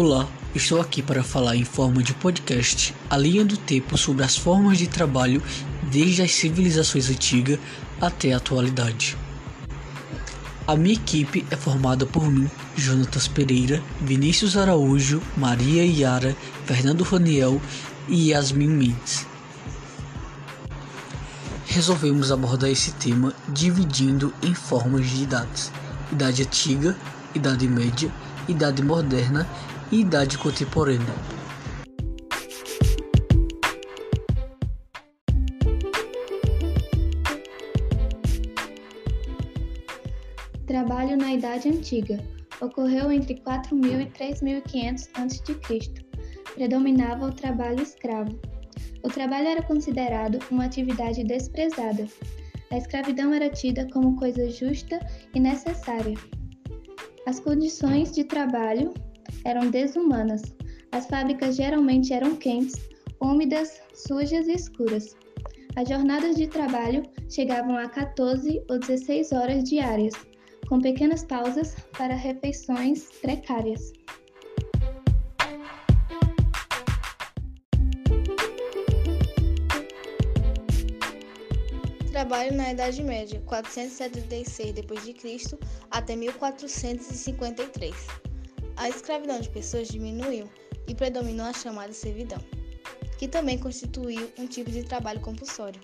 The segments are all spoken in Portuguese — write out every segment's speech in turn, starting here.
Olá, estou aqui para falar em forma de podcast a linha do tempo sobre as formas de trabalho desde as civilizações antigas até a atualidade. A minha equipe é formada por mim, Jonatas Pereira, Vinícius Araújo, Maria Iara, Fernando Raniel e Yasmin Mendes. Resolvemos abordar esse tema dividindo em formas de idades: idade antiga, idade média, idade moderna e idade contemporânea. Trabalho na Idade Antiga ocorreu entre 4000 e 3500 a.C. Predominava o trabalho escravo. O trabalho era considerado uma atividade desprezada. A escravidão era tida como coisa justa e necessária. As condições de trabalho eram desumanas. As fábricas geralmente eram quentes, úmidas, sujas e escuras. As jornadas de trabalho chegavam a 14 ou 16 horas diárias, com pequenas pausas para refeições precárias. Trabalho na Idade Média, 476 d.C. até 1453. A escravidão de pessoas diminuiu e predominou a chamada servidão, que também constituiu um tipo de trabalho compulsório.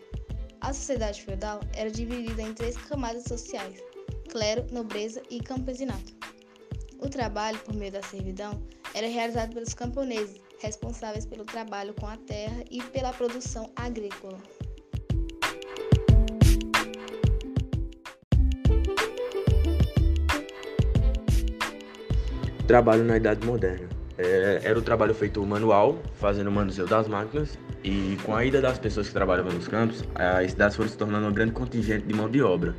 A sociedade feudal era dividida em três camadas sociais: clero, nobreza e campesinato. O trabalho por meio da servidão era realizado pelos camponeses, responsáveis pelo trabalho com a terra e pela produção agrícola. Trabalho na Idade Moderna. É, era o trabalho feito manual, fazendo manuseio das máquinas, e com a ida das pessoas que trabalhavam nos campos, as cidades foram se tornando um grande contingente de mão de obra.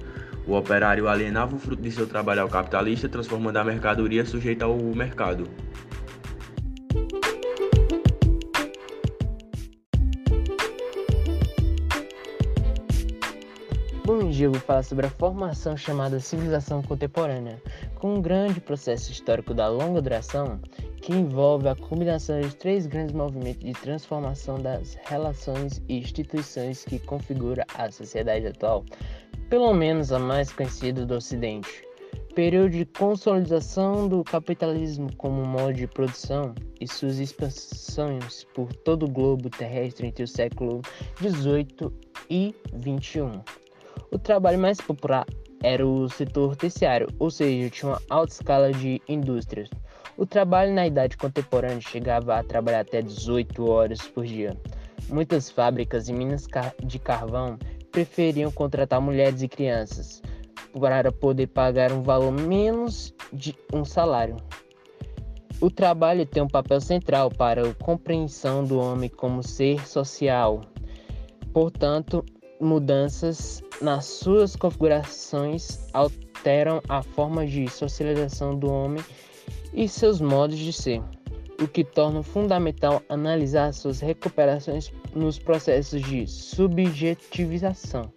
O operário alienava o fruto de seu trabalho ao capitalista, transformando a mercadoria sujeita ao mercado. Bom dia, vou falar sobre a formação chamada civilização contemporânea, com um grande processo histórico da longa duração que envolve a combinação de três grandes movimentos de transformação das relações e instituições que configura a sociedade atual, pelo menos a mais conhecida do Ocidente. Período de consolidação do capitalismo como modo de produção e suas expansões por todo o globo terrestre entre o século XVIII e XXI. O trabalho mais popular era o setor terciário, ou seja, tinha uma alta escala de indústrias. O trabalho na idade contemporânea chegava a trabalhar até 18 horas por dia. Muitas fábricas e minas de carvão preferiam contratar mulheres e crianças para poder pagar um valor menos de um salário. O trabalho tem um papel central para a compreensão do homem como ser social. Portanto, mudanças nas suas configurações alteram a forma de socialização do homem e seus modos de ser, o que torna fundamental analisar suas recuperações nos processos de subjetivização.